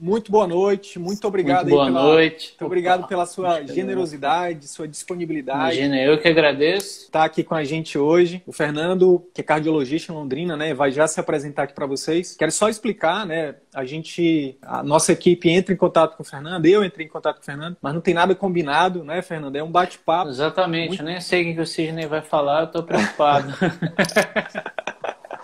Muito boa noite, muito obrigado. Muito boa pela, noite. Muito obrigado pela sua generosidade, sua disponibilidade. Imagina, eu que agradeço. Está aqui com a gente hoje o Fernando, que é cardiologista em Londrina, né? Vai já se apresentar aqui para vocês. Quero só explicar, né? A gente, a nossa equipe entra em contato com o Fernando, eu entrei em contato com o Fernando, mas não tem nada combinado, né, Fernando? É um bate-papo. Exatamente, muito... eu nem sei o que o Sidney vai falar, eu tô preocupado.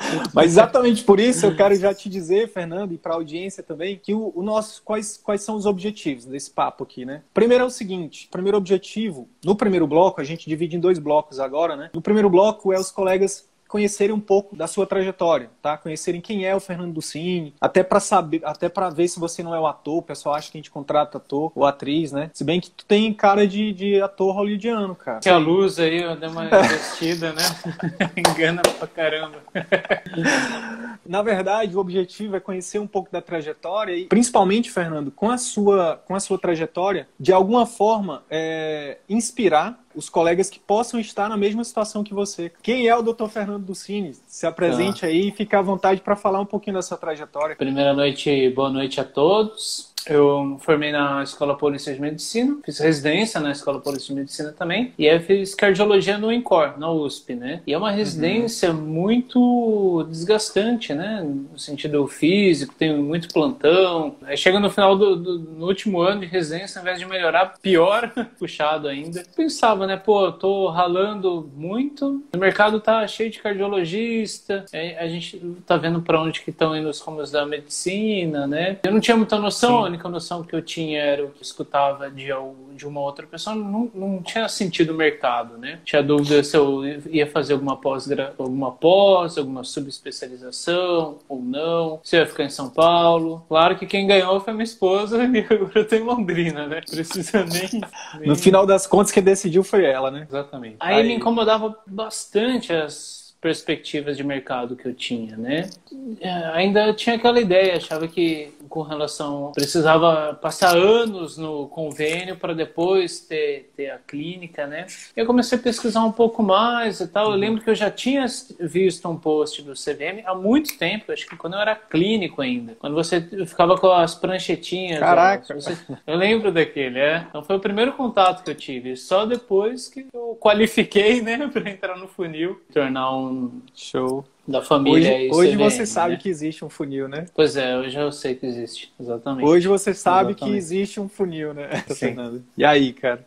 Mas exatamente por isso eu quero já te dizer, Fernando, e para a audiência também, que o, o, nosso quais, quais são os objetivos desse papo aqui, né? Primeiro é o seguinte: primeiro objetivo, no primeiro bloco, a gente divide em dois blocos agora, né? No primeiro bloco é os colegas conhecerem um pouco da sua trajetória, tá? Conhecerem quem é o Fernando Ducini, até para saber, até para ver se você não é o ator, o pessoal acha que a gente contrata ator ou atriz, né? Se bem que tu tem cara de, de ator hollywoodiano, cara. Que a luz aí, eu dei uma investida, né? Engana pra caramba. Na verdade, o objetivo é conhecer um pouco da trajetória e, principalmente, Fernando, com a sua, com a sua trajetória, de alguma forma, é, inspirar os colegas que possam estar na mesma situação que você. Quem é o Dr. Fernando Ducini? Se apresente ah. aí e fique à vontade para falar um pouquinho da sua trajetória. Primeira noite, boa noite a todos. Eu formei na Escola Paulista de Medicina, fiz residência na Escola Paulista de Medicina também, e aí fiz cardiologia no INCOR, na USP, né? E é uma residência uhum. muito desgastante, né? No sentido físico, tem muito plantão. Aí chega no final do, do no último ano de residência, ao invés de melhorar, pior, puxado ainda. Pensava, né? Pô, eu tô ralando muito, o mercado tá cheio de cardiologista, a gente tá vendo para onde que estão indo os rumos da medicina, né? Eu não tinha muita noção, Sim única noção que eu tinha era o que escutava de, de uma outra pessoa, não, não tinha sentido o mercado, né? Tinha dúvida se eu ia fazer alguma pós, alguma pós, alguma subespecialização ou não, se eu ia ficar em São Paulo. Claro que quem ganhou foi minha esposa e agora eu tô em Londrina, né? Precisa nem, nem... No final das contas, quem decidiu foi ela, né? Exatamente. Aí, Aí me incomodava bastante as perspectivas de mercado que eu tinha, né? É, ainda tinha aquela ideia, achava que com relação precisava passar anos no convênio para depois ter, ter a clínica, né? Eu comecei a pesquisar um pouco mais e tal. Eu lembro que eu já tinha visto um post do CVM há muito tempo, acho que quando eu era clínico ainda, quando você ficava com as pranchetinhas. Caraca! Você, eu lembro daquele, é. Então foi o primeiro contato que eu tive. Só depois que eu qualifiquei, né, para entrar no funil, tornar um show da família. Hoje, hoje você sabe né? que existe um funil, né? Pois é, hoje eu sei que existe, exatamente. Hoje você sabe exatamente. que existe um funil, né? Sim. E aí, cara?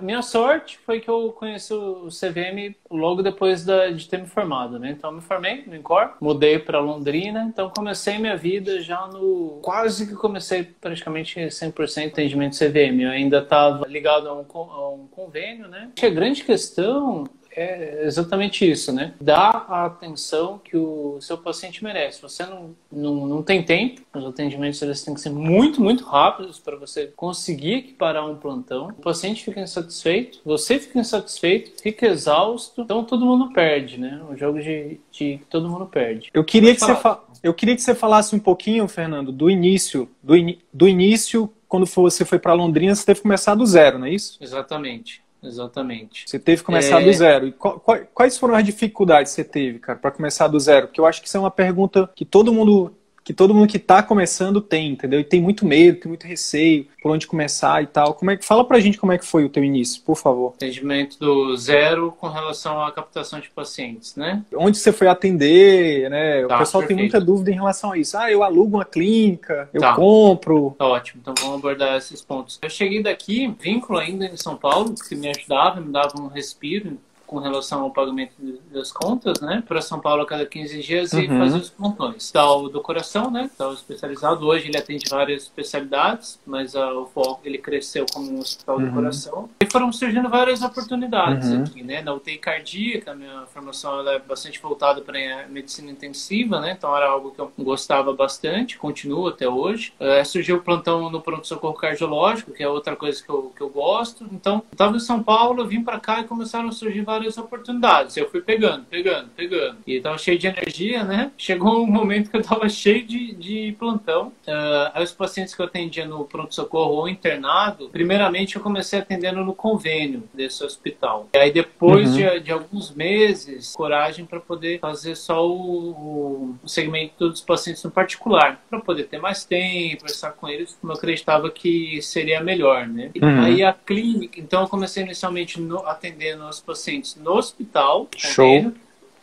Minha sorte foi que eu conheci o CVM logo depois da, de ter me formado, né? Então eu me formei no INCOR, mudei para Londrina, então comecei minha vida já no... Quase que comecei praticamente 100% atendimento CVM. Eu ainda estava ligado a um, a um convênio, né? Acho que a grande questão é exatamente isso, né? Dar a atenção que o seu paciente merece. Você não, não, não tem tempo, os atendimentos eles têm que ser muito, muito rápidos para você conseguir equiparar um plantão. O paciente fica insatisfeito, você fica insatisfeito, fica exausto, então todo mundo perde, né? O jogo de, de todo mundo perde. Eu queria, que você fa... Eu queria que você falasse um pouquinho, Fernando, do início, do, in... do início quando você foi para Londrina, você teve que começar do zero, não é isso? Exatamente. Exatamente. Você teve que começar é... do zero. E quais foram as dificuldades que você teve, cara, para começar do zero? Porque eu acho que isso é uma pergunta que todo mundo que todo mundo que está começando tem, entendeu? E tem muito medo, tem muito receio, por onde começar e tal. Como é que fala pra gente como é que foi o teu início, por favor? Atendimento do zero com relação à captação de pacientes, né? Onde você foi atender, né? Tá, o pessoal perfeito. tem muita dúvida em relação a isso. Ah, eu alugo uma clínica, eu tá. compro. Tá ótimo, então vamos abordar esses pontos. Eu cheguei daqui, vínculo ainda em São Paulo, que me ajudava, me dava um respiro com relação ao pagamento das contas, né? Para São Paulo a cada 15 dias uhum. e fazer os plantões. Tal do coração, né? Tal especializado. Hoje ele atende várias especialidades, mas uh, o foco ele cresceu como um hospital uhum. do coração. E foram surgindo várias oportunidades uhum. aqui, né? Na UTI cardíaca, a minha formação é bastante voltada para medicina intensiva, né? Então era algo que eu gostava bastante, continuo até hoje. Uh, surgiu o plantão no pronto-socorro cardiológico, que é outra coisa que eu, que eu gosto. Então, estava em São Paulo, vim para cá e começaram a surgir várias várias oportunidades. Eu fui pegando, pegando, pegando. E tava cheio de energia, né? Chegou um momento que eu tava cheio de, de plantão. Uh, aí os pacientes que eu atendia no pronto-socorro ou internado, primeiramente eu comecei atendendo no convênio desse hospital. E aí depois uhum. de, de, alguns meses, coragem para poder fazer só o, o, segmento dos pacientes no particular, para poder ter mais tempo, conversar com eles, como eu acreditava que seria melhor, né? Uhum. Aí a clínica, então eu comecei inicialmente no, atendendo os pacientes pacientes no hospital. Show.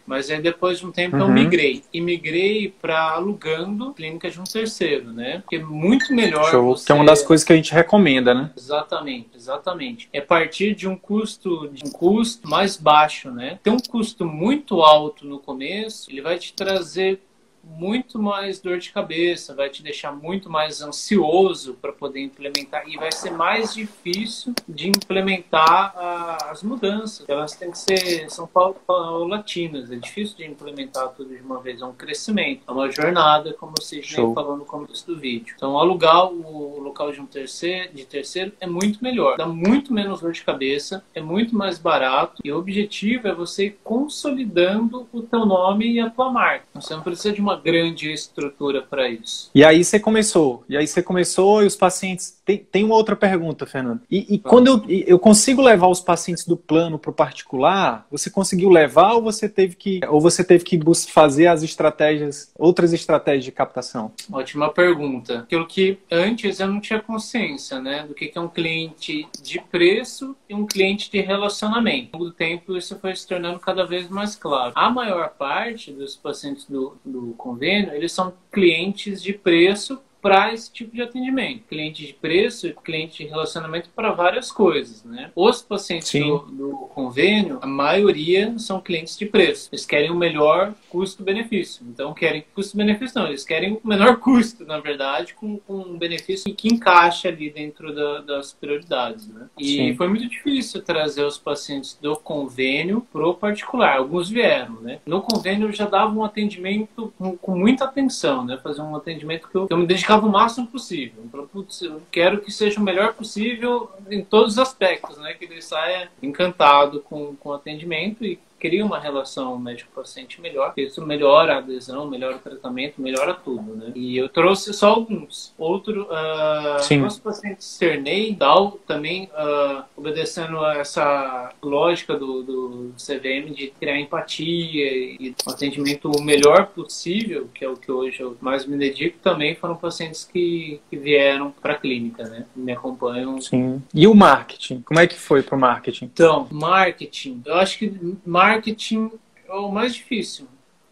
Mas aí depois de um tempo uhum. eu migrei. E migrei para alugando clínica de um terceiro, né? Porque é muito melhor. Show. Você... Que é uma das coisas que a gente recomenda, né? Exatamente, exatamente. É partir de um custo, de um custo mais baixo, né? Tem um custo muito alto no começo, ele vai te trazer muito mais dor de cabeça, vai te deixar muito mais ansioso para poder implementar e vai ser mais difícil de implementar a, as mudanças. Elas têm que ser são paulatinas, é difícil de implementar tudo de uma vez, é um crescimento, é uma jornada, como vocês já falou no começo do vídeo. Então, alugar o local de um terceiro, de terceiro é muito melhor, dá muito menos dor de cabeça, é muito mais barato e o objetivo é você ir consolidando o teu nome e a tua marca. Você não precisa de uma uma grande estrutura para isso. E aí você começou, e aí você começou e os pacientes. Tem, tem uma outra pergunta, Fernando. E, e quando eu, eu consigo levar os pacientes do plano para o particular, você conseguiu levar ou você teve que ou você teve que fazer as estratégias, outras estratégias de captação? Ótima pergunta. Aquilo que antes eu não tinha consciência, né, do que é um cliente de preço e um cliente de relacionamento. Com o tempo isso foi se tornando cada vez mais claro. A maior parte dos pacientes do, do convênio, eles são clientes de preço para esse tipo de atendimento. Cliente de preço e cliente de relacionamento para várias coisas, né? Os pacientes do, do, convênio, a maioria são clientes de preço. Eles querem o melhor custo-benefício. Então, querem custo-benefício não, eles querem o menor custo, na verdade, com, com um benefício que encaixa ali dentro da, das prioridades, né? E Sim. foi muito difícil trazer os pacientes do convênio pro particular. Alguns vieram, né? No convênio eu já dava um atendimento com, com muita atenção, né? Fazer um atendimento que eu, eu me dedicava dedicava o máximo possível. Então, putz, eu quero que seja o melhor possível em todos os aspectos, né? Que ele saia encantado com, com o atendimento e cria uma relação médico-paciente melhor, isso melhora a adesão, melhora o tratamento, melhora tudo, né? E eu trouxe só alguns. Outro, uh, os pacientes Cernei, DAO, também uh, obedecendo a essa lógica do, do CVM de criar empatia e um atendimento o melhor possível, que é o que hoje eu mais me dedico, também foram pacientes que, que vieram para a clínica, né? Me acompanham. Sim. E o marketing? Como é que foi para o marketing? Então, marketing. Eu acho que marketing marketing é o mais difícil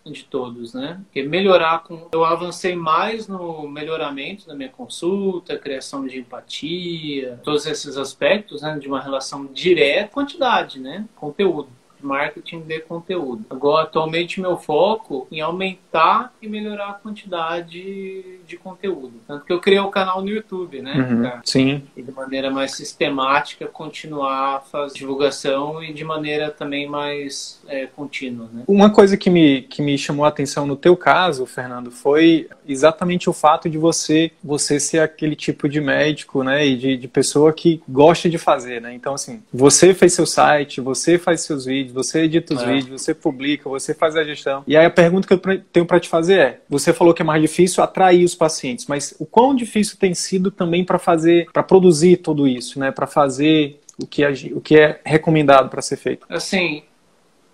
de todos, né? Porque melhorar com. Eu avancei mais no melhoramento da minha consulta, criação de empatia, todos esses aspectos, né? De uma relação direta, quantidade, né? Conteúdo marketing de conteúdo. Agora, atualmente, meu foco em aumentar e melhorar a quantidade de conteúdo. Tanto que eu criei o um canal no YouTube, né? Uhum, sim. E de maneira mais sistemática continuar a fazer divulgação e de maneira também mais é, contínua, né? Uma coisa que me, que me chamou a atenção no teu caso, Fernando, foi exatamente o fato de você você ser aquele tipo de médico, né? E de, de pessoa que gosta de fazer, né? Então, assim, você fez seu site, você faz seus vídeos, vídeos, você edita os é. vídeos, você publica, você faz a gestão. E aí a pergunta que eu tenho para te fazer é: você falou que é mais difícil atrair os pacientes, mas o quão difícil tem sido também para fazer, para produzir tudo isso, né? Para fazer o que, é, o que é recomendado para ser feito? Assim,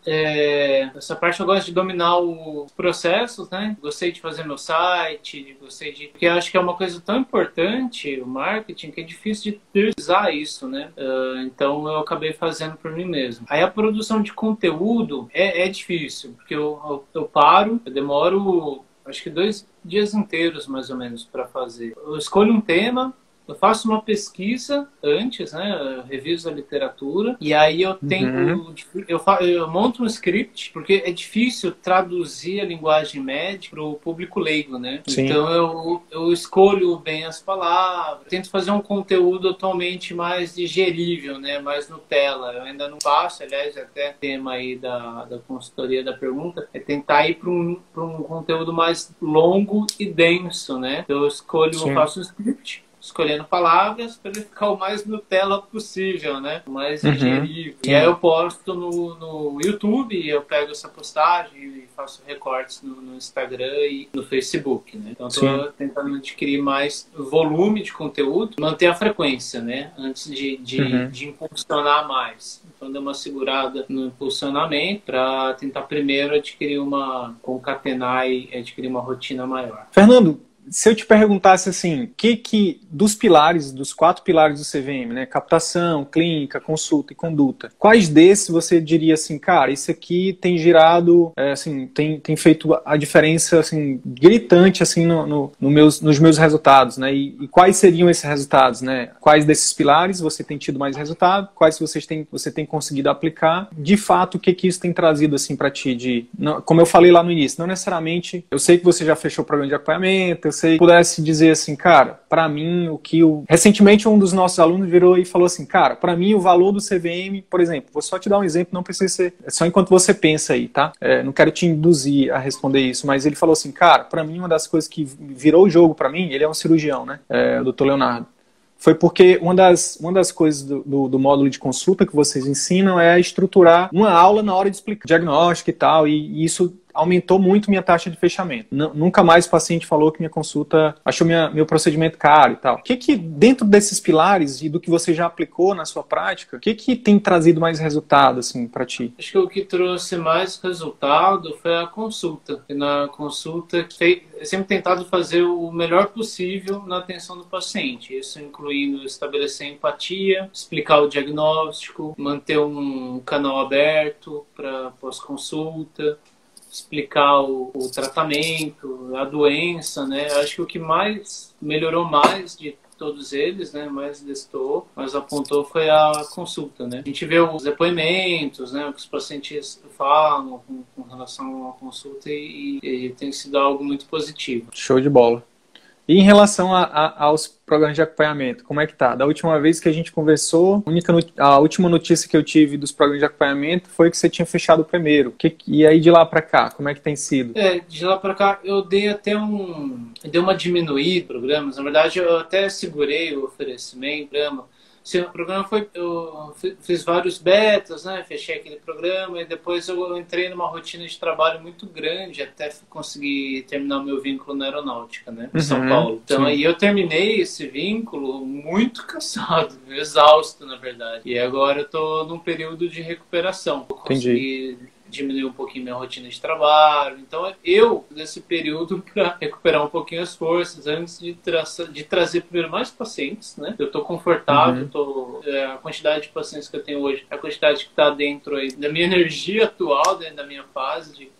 é, essa parte eu gosto de dominar os processos, né? Gostei de fazer meu site, gostei de. Porque acho que é uma coisa tão importante, o marketing, que é difícil de terceirizar isso, né? Uh, então eu acabei fazendo por mim mesmo. Aí a produção de conteúdo é, é difícil, porque eu, eu, eu paro, eu demoro acho que dois dias inteiros mais ou menos para fazer. Eu escolho um tema, eu faço uma pesquisa antes, né? Eu reviso a literatura e aí eu tenho, uhum. eu, eu, monto um script porque é difícil traduzir a linguagem médica para o público leigo, né? Sim. Então eu, eu escolho bem as palavras, tento fazer um conteúdo atualmente mais digerível, né? Mais Nutella. Eu ainda não faço, aliás, até tema aí da, da consultoria da pergunta é tentar ir para um, um conteúdo mais longo e denso, né? Então, eu escolho, Sim. eu faço um script escolhendo palavras para ele ficar o mais Nutella possível, né? O mais uhum. digerível. E aí eu posto no, no YouTube, eu pego essa postagem e faço recortes no, no Instagram e no Facebook, né? Então estou tentando adquirir mais volume de conteúdo, manter a frequência, né? Antes de, de, uhum. de impulsionar mais. Então deu uma segurada no impulsionamento para tentar primeiro adquirir uma concatenar e adquirir uma rotina maior. Fernando, se eu te perguntasse assim, que que dos pilares, dos quatro pilares do CVM, né, captação, clínica, consulta e conduta, quais desses você diria assim, cara, isso aqui tem girado, é, assim, tem, tem feito a diferença assim gritante assim no, no, no meus, nos meus resultados, né? E, e, quais seriam esses resultados, né? Quais desses pilares você tem tido mais resultado? Quais vocês têm, você tem conseguido aplicar? De fato, o que que isso tem trazido assim para ti? De, não, como eu falei lá no início, não necessariamente. Eu sei que você já fechou o programa de acompanhamento, você pudesse dizer assim, cara, para mim o que o recentemente um dos nossos alunos virou e falou assim, cara, para mim o valor do CVM, por exemplo, vou só te dar um exemplo, não precisa ser é só enquanto você pensa aí, tá? É, não quero te induzir a responder isso, mas ele falou assim, cara, para mim uma das coisas que virou o jogo para mim, ele é um cirurgião, né? É, doutor Leonardo foi porque uma das, uma das coisas do, do, do, módulo de consulta que vocês ensinam é estruturar uma aula na hora de explicar diagnóstico e tal, e, e isso aumentou muito minha taxa de fechamento. N nunca mais o paciente falou que minha consulta achou minha, meu procedimento caro e tal. O que que dentro desses pilares e do que você já aplicou na sua prática, o que que tem trazido mais resultado assim para ti? Acho que o que trouxe mais resultado foi a consulta. E na consulta sempre tentado fazer o melhor possível na atenção do paciente. Isso incluindo estabelecer empatia, explicar o diagnóstico, manter um canal aberto para pós-consulta, explicar o, o, tratamento, a doença, né? Acho que o que mais melhorou mais de todos eles, né, mais destou, mas apontou foi a consulta, né. A gente vê os depoimentos, né, o que os pacientes falam com, com relação à consulta e, e, tem sido algo muito positivo. Show de bola. E em relação a, a, aos programas de acompanhamento, como é que tá? Da última vez que a gente conversou, a, única, a última notícia que eu tive dos programas de acompanhamento foi que você tinha fechado o primeiro. Que, e aí de lá para cá, como é que tem sido? É, de lá para cá eu dei até um, dei uma diminuída programas. Na verdade, eu até segurei o oferecimento, programa Sim, o programa foi. Eu fiz vários betas, né? Fechei aquele programa e depois eu entrei numa rotina de trabalho muito grande até conseguir terminar o meu vínculo na aeronáutica, né? Em São uhum, Paulo. Então sim. aí eu terminei esse vínculo muito cansado, exausto, na verdade. E agora eu tô num período de recuperação. Eu consegui Entendi diminuir um pouquinho minha rotina de trabalho. Então, eu, nesse período, para recuperar um pouquinho as forças, antes de, tra de trazer primeiro mais pacientes, né? Eu estou confortável, uhum. tô, é, a quantidade de pacientes que eu tenho hoje, a quantidade que está dentro aí da minha energia atual, dentro da minha fase de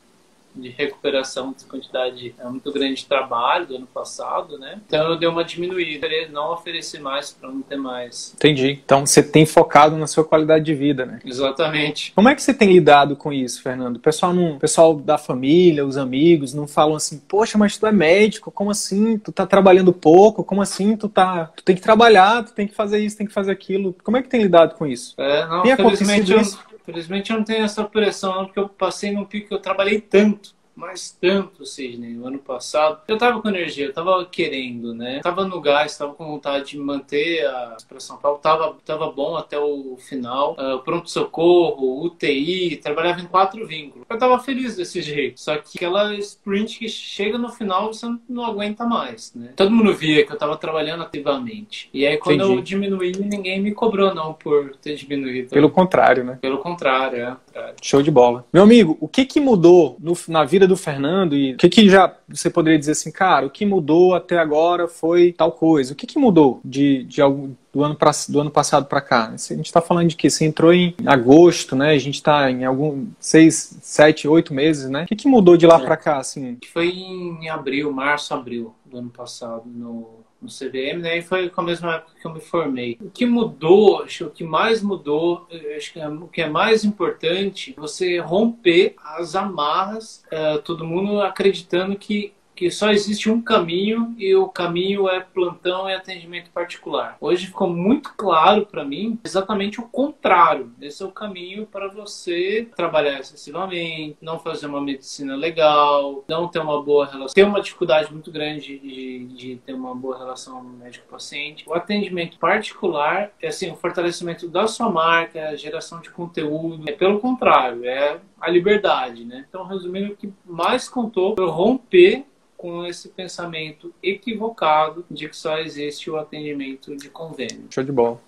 de recuperação dessa quantidade é muito grande de trabalho do ano passado, né? Então eu dei uma diminuída, não oferecer mais para não ter mais. Entendi. Então você tem focado na sua qualidade de vida, né? Exatamente. Como é que você tem lidado com isso, Fernando? O pessoal, não, o pessoal da família, os amigos, não falam assim, poxa, mas tu é médico, como assim? Tu tá trabalhando pouco, como assim? Tu tá. Tu tem que trabalhar, tu tem que fazer isso, tem que fazer aquilo. Como é que tem lidado com isso? É, não, tem acontecido isso? Felizmente eu não tenho essa pressão, porque eu passei num pico que eu trabalhei tanto mas tanto, Sidney, no ano passado. Eu tava com energia, eu tava querendo, né? tava no gás, tava com vontade de manter a para São Paulo, tava, tava bom até o final. Uh, Pronto-socorro, UTI, trabalhava em quatro vínculos. Eu tava feliz desse jeito. Só que aquela sprint que chega no final, você não aguenta mais, né? Todo mundo via que eu tava trabalhando ativamente. E aí, quando Entendi. eu diminuí, ninguém me cobrou, não, por ter diminuído. Pelo contrário, né? Pelo contrário, é. Show de bola. Meu amigo, o que que mudou no, na vida do Fernando e o que que já você poderia dizer assim, cara, o que mudou até agora foi tal coisa. O que que mudou de, de algum do ano, pra, do ano passado para cá? A gente está falando de que você entrou em agosto, né? A gente está em algum seis, sete, oito meses, né? O que, que mudou de lá é. para cá, assim? Foi em abril, março, abril do ano passado no no CVM, né? E foi com a mesma época que eu me formei. O que mudou, acho que o que mais mudou, acho que é, o que é mais importante, você romper as amarras, uh, todo mundo acreditando que que só existe um caminho e o caminho é plantão e atendimento particular. Hoje ficou muito claro para mim exatamente o contrário. Esse é o caminho para você trabalhar excessivamente, não fazer uma medicina legal, não ter uma boa relação, ter uma dificuldade muito grande de, de ter uma boa relação médico-paciente. O atendimento particular é assim, o fortalecimento da sua marca, a geração de conteúdo. É pelo contrário, é a liberdade, né? Então, resumindo, o que mais contou foi romper com esse pensamento equivocado de que só existe o atendimento de convênio. Show de bola.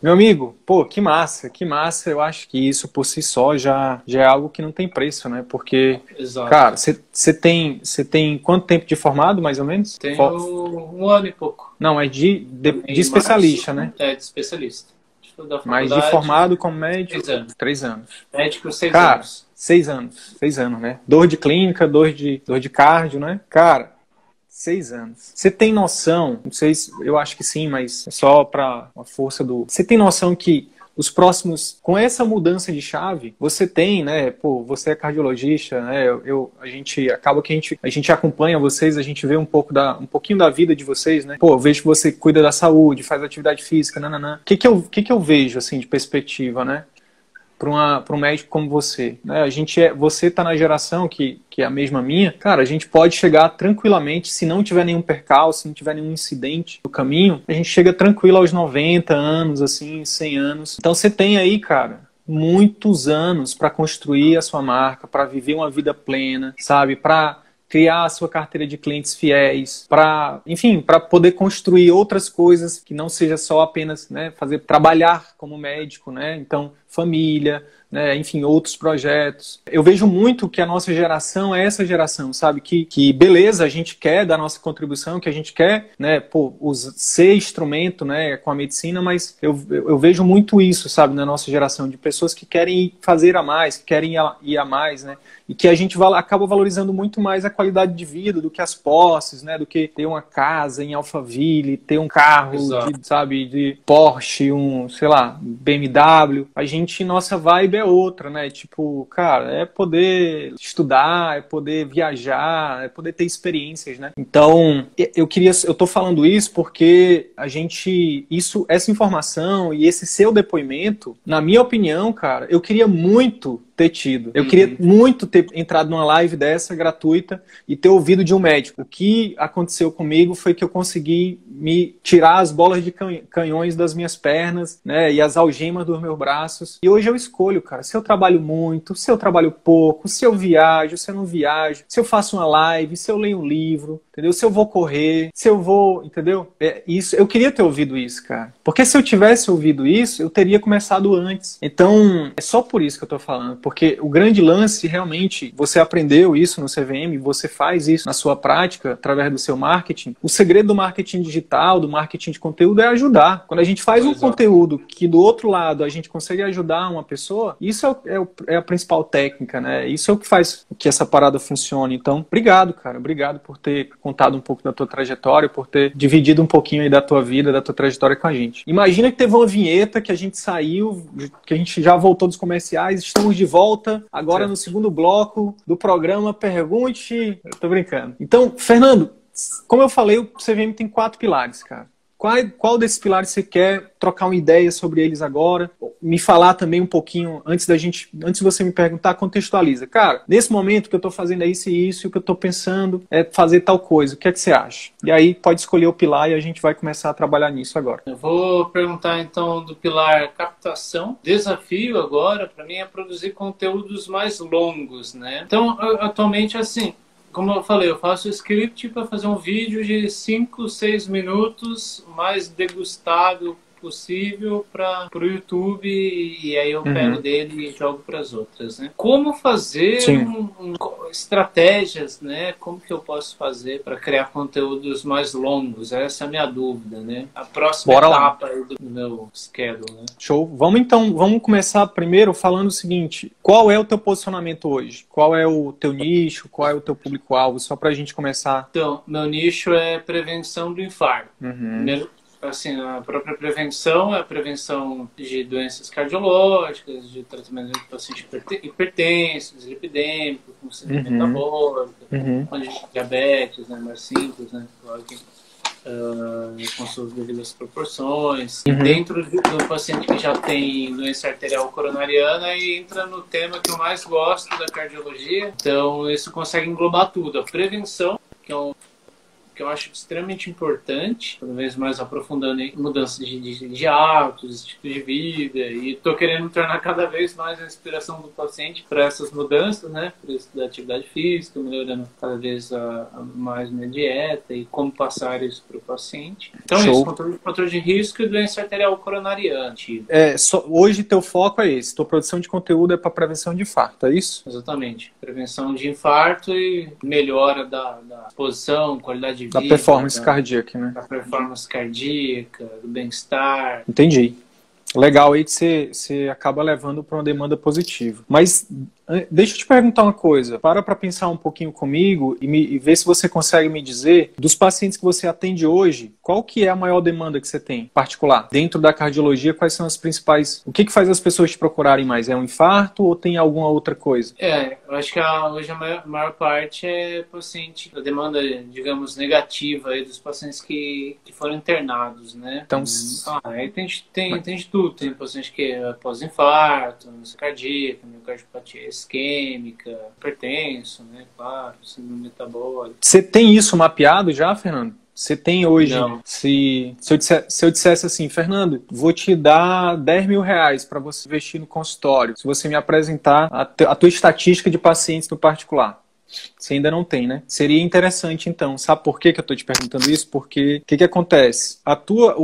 Meu amigo, pô, que massa, que massa. Eu acho que isso por si só já, já é algo que não tem preço, né? Porque, Exato. cara, você tem, tem quanto tempo de formado, mais ou menos? Tenho For... um ano e pouco. Não, é de, de, de especialista, março, né? É, de especialista. Mas de formado como médico? Três anos. Três anos. Médico, seis cara, anos. Seis anos, seis anos, né? Dor de clínica, dor de, dor de cardio, né? Cara, seis anos. Você tem noção, não sei se, eu acho que sim, mas só para a força do... Você tem noção que os próximos, com essa mudança de chave, você tem, né, pô, você é cardiologista, né, eu, eu, a gente, acaba que a gente, a gente acompanha vocês, a gente vê um pouco da, um pouquinho da vida de vocês, né, pô, eu vejo que você cuida da saúde, faz atividade física, nananã. O que que eu, que que eu vejo, assim, de perspectiva, né? Para um médico como você. Né? A gente é, você está na geração que, que é a mesma minha, cara, a gente pode chegar tranquilamente, se não tiver nenhum percalço, se não tiver nenhum incidente no caminho, a gente chega tranquilo aos 90 anos, assim, 100 anos. Então você tem aí, cara, muitos anos para construir a sua marca, para viver uma vida plena, sabe? Para criar a sua carteira de clientes fiéis, para, enfim, para poder construir outras coisas que não seja só apenas, né, fazer trabalhar como médico, né? Então, família, né, enfim, outros projetos. Eu vejo muito que a nossa geração é essa geração, sabe? Que, que beleza, a gente quer dar nossa contribuição, que a gente quer, né, pô, ser instrumento, né, com a medicina, mas eu, eu vejo muito isso, sabe, na nossa geração, de pessoas que querem fazer a mais, que querem ir a, ir a mais, né? E que a gente acaba valorizando muito mais a qualidade de vida do que as posses, né? Do que ter uma casa em Alphaville, ter um carro, de, sabe, de Porsche, um, sei lá, BMW. A gente, nossa vibe é outra, né? Tipo, cara, é poder estudar, é poder viajar, é poder ter experiências, né? Então, eu queria, eu tô falando isso porque a gente, isso, essa informação e esse seu depoimento, na minha opinião, cara, eu queria muito ter tido. Eu uhum. queria muito ter entrado numa live dessa gratuita e ter ouvido de um médico. O que aconteceu comigo foi que eu consegui me tirar as bolas de canhões das minhas pernas, né, e as algemas dos meus braços. E hoje eu escolho, cara, se eu trabalho muito, se eu trabalho pouco, se eu viajo, se eu não viajo, se eu faço uma live, se eu leio um livro, entendeu? Se eu vou correr, se eu vou, entendeu? É, isso, eu queria ter ouvido isso, cara. Porque se eu tivesse ouvido isso, eu teria começado antes. Então, é só por isso que eu tô falando porque o grande lance, realmente, você aprendeu isso no CVM, você faz isso na sua prática, através do seu marketing. O segredo do marketing digital, do marketing de conteúdo, é ajudar. Quando a gente faz um conteúdo que do outro lado a gente consegue ajudar uma pessoa, isso é, é, é, a principal técnica, né? Isso é o que faz que essa parada funcione. Então, obrigado, cara. Obrigado por ter contado um pouco da tua trajetória, por ter dividido um pouquinho aí da tua vida, da tua trajetória com a gente. Imagina que teve uma vinheta que a gente saiu, que a gente já voltou dos comerciais, estamos de volta volta agora certo. no segundo bloco do programa Pergunte. Eu tô brincando. Então, Fernando, como eu falei, o CVM tem quatro pilares, cara. Qual, qual desses pilares você quer trocar uma ideia sobre eles agora? Me falar também um pouquinho, antes da gente, antes de você me perguntar, contextualiza. Cara, nesse momento que eu estou fazendo é isso e isso, o que eu estou pensando é fazer tal coisa. O que é que você acha? E aí pode escolher o pilar e a gente vai começar a trabalhar nisso agora. Eu vou perguntar então do pilar captação. Desafio agora para mim é produzir conteúdos mais longos, né? Então, atualmente assim, como eu falei, eu faço script para fazer um vídeo de 5, 6 minutos, mais degustado possível para o YouTube e aí eu uhum. pego dele e jogo para as outras, né? Como fazer um, um, estratégias, né? Como que eu posso fazer para criar conteúdos mais longos? Essa é a minha dúvida, né? A próxima Bora etapa do meu schedule, né? Show. Vamos então, vamos começar primeiro falando o seguinte: qual é o teu posicionamento hoje? Qual é o teu nicho? Qual é o teu público-alvo? Só para a gente começar. Então, meu nicho é prevenção do infarto. Uhum. Primeiro, assim, a própria prevenção é a prevenção de doenças cardiológicas, de tratamento de pacientes hipertensos, dislipidêmicos, com síndrome uhum. metabólica, uhum. diabetes, né, mais simples, né, Uh, com suas devidas proporções. Uhum. E dentro do paciente que já tem doença arterial coronariana, e entra no tema que eu mais gosto da cardiologia. Então, isso consegue englobar tudo. A prevenção, que é um que eu acho extremamente importante, cada vez mais aprofundando em mudanças de, de, de hábitos, estilo de vida, e estou querendo tornar cada vez mais a inspiração do paciente para essas mudanças, né? Por isso da atividade física, melhorando cada vez a, a mais minha dieta e como passar isso para o paciente. Então, Show. isso, controle, controle de risco e doença arterial coronariana. É, só, hoje teu foco é esse, tua produção de conteúdo é para prevenção de infarto, é isso? Exatamente. Prevenção de infarto e melhora da, da exposição, qualidade de da performance da, cardíaca, né? Da performance cardíaca, do bem-estar. Entendi. Legal aí que você acaba levando para uma demanda positiva. Mas Deixa eu te perguntar uma coisa. Para para pensar um pouquinho comigo e, me, e ver se você consegue me dizer dos pacientes que você atende hoje, qual que é a maior demanda que você tem particular dentro da cardiologia? Quais são as principais? O que que faz as pessoas te procurarem mais? É um infarto ou tem alguma outra coisa? É, eu acho que a, hoje a maior, maior, parte é paciente a demanda, digamos, negativa aí dos pacientes que, que foram internados, né? Então, ah, aí tem, tem, tem de tudo. Tem paciente que é pós-infarto, cardíaca, miocardiopatia isquêmica, hipertenso, né? Claro, síndrome metabólica. Você tem isso mapeado já, Fernando? Você tem hoje, Não. se, se, eu dissesse, se eu dissesse assim, Fernando, vou te dar 10 mil reais para você investir no consultório, se você me apresentar a, a tua estatística de pacientes no particular. Você ainda não tem, né? Seria interessante, então. Sabe por que, que eu estou te perguntando isso? Porque o que, que acontece? A tua,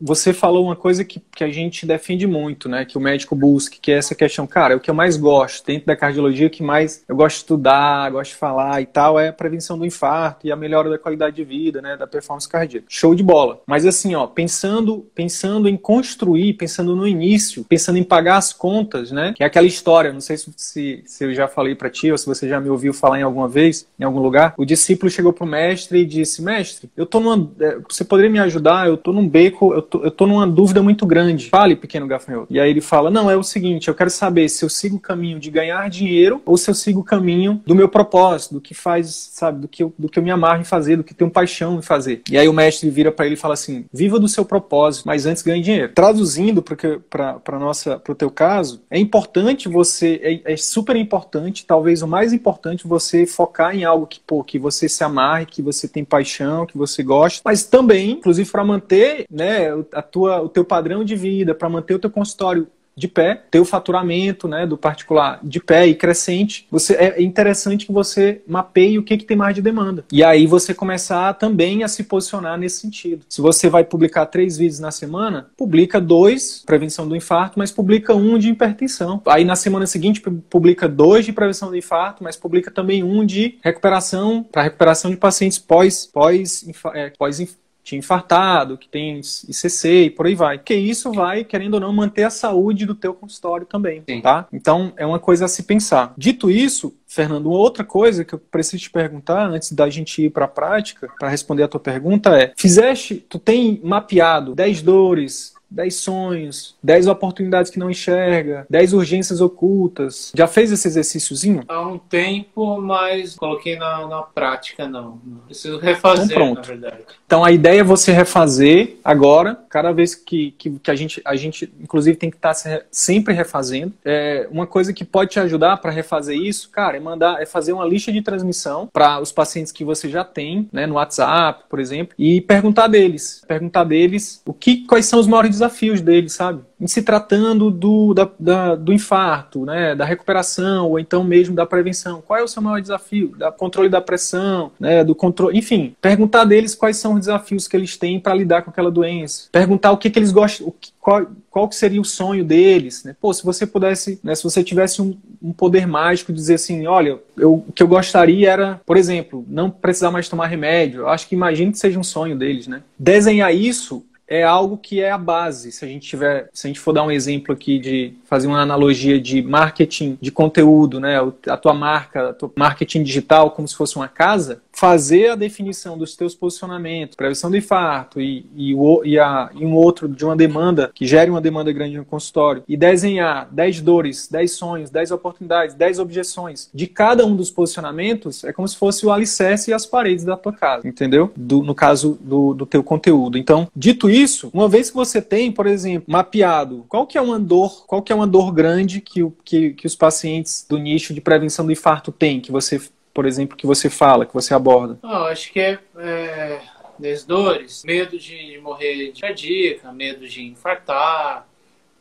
você falou uma coisa que, que a gente defende muito, né? Que o médico busca, que é essa questão, cara, é o que eu mais gosto dentro da cardiologia, o que mais eu gosto de estudar, gosto de falar e tal, é a prevenção do infarto e a melhora da qualidade de vida, né? Da performance cardíaca. Show de bola. Mas assim, ó, pensando, pensando em construir, pensando no início, pensando em pagar as contas, né? Que é aquela história, não sei se, se, se eu já falei para ti ou se você já me ouviu falar em alguma vez em algum lugar, o discípulo chegou para o mestre e disse: Mestre, eu tô numa. É, você poderia me ajudar? Eu tô num beco, eu tô, eu tô numa dúvida muito grande. Fale, pequeno gafanhoto. E aí ele fala: Não, é o seguinte, eu quero saber se eu sigo o caminho de ganhar dinheiro ou se eu sigo o caminho do meu propósito, do que faz, sabe, do que eu, do que eu me amarro em fazer, do que tenho paixão em fazer. E aí o mestre vira para ele e fala assim: Viva do seu propósito, mas antes ganhe dinheiro. Traduzindo para nossa, para o teu caso, é importante você, é, é super importante, talvez o mais importante, você focar focar em algo que, pô, que você se amarre, que você tem paixão, que você gosta, mas também, inclusive, para manter né, a tua, o teu padrão de vida, para manter o teu consultório de pé, ter o faturamento né, do particular de pé e crescente, você, é interessante que você mapeie o que, que tem mais de demanda. E aí você começar também a se posicionar nesse sentido. Se você vai publicar três vídeos na semana, publica dois, prevenção do infarto, mas publica um de hipertensão. Aí na semana seguinte publica dois de prevenção do infarto, mas publica também um de recuperação, para recuperação de pacientes pós, pós, é, pós tinha infartado, que tem ICC e por aí vai. Porque isso vai, querendo ou não, manter a saúde do teu consultório também, Sim. tá? Então, é uma coisa a se pensar. Dito isso, Fernando, uma outra coisa que eu preciso te perguntar antes da gente ir para a prática, para responder a tua pergunta é: fizeste, tu tem mapeado 10 dores, 10 sonhos, 10 oportunidades que não enxerga, 10 urgências ocultas. Já fez esse exercíciozinho? Há um tempo, mas coloquei na, na prática, não. Preciso refazer, então, pronto. na verdade. Então a ideia é você refazer agora, cada vez que, que, que a, gente, a gente, inclusive, tem que estar tá sempre refazendo. É, uma coisa que pode te ajudar para refazer isso, cara, é mandar, é fazer uma lista de transmissão para os pacientes que você já tem, né, no WhatsApp, por exemplo, e perguntar deles, perguntar deles o que, quais são os maiores desafios dele, sabe? Em se tratando do, da, da, do infarto, né, da recuperação, ou então mesmo da prevenção. Qual é o seu maior desafio? Da controle da pressão, né, do controle, enfim, perguntar deles quais são os desafios que eles têm para lidar com aquela doença. Perguntar o que, que eles gostam, que, qual, qual que seria o sonho deles, né? Pô, se você pudesse, né, se você tivesse um, um poder mágico, dizer assim, olha, eu, o que eu gostaria era, por exemplo, não precisar mais tomar remédio. Eu acho que imagine que seja um sonho deles, né? Desenhar isso é algo que é a base. Se a gente tiver, se a gente for dar um exemplo aqui de fazer uma analogia de marketing de conteúdo, né, a tua marca, a tua marketing digital como se fosse uma casa, fazer a definição dos teus posicionamentos, prevenção do infarto e, e, o, e, a, e um outro de uma demanda que gere uma demanda grande no consultório e desenhar 10 dores, 10 sonhos, 10 oportunidades, 10 objeções de cada um dos posicionamentos é como se fosse o alicerce e as paredes da tua casa, entendeu? Do, no caso do, do teu conteúdo. Então, dito isso, uma vez que você tem, por exemplo, mapeado qual que é uma dor, qual que é uma dor grande que, que, que os pacientes do nicho de prevenção do infarto têm, que você por exemplo, que você fala, que você aborda? Oh, acho que é, é das dores, medo de morrer de cardíaca, medo de infartar,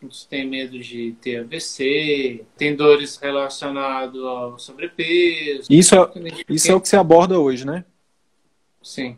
muitos têm medo de ter AVC, tem dores relacionadas ao sobrepeso. Isso é, isso é o que você aborda hoje, né? Sim.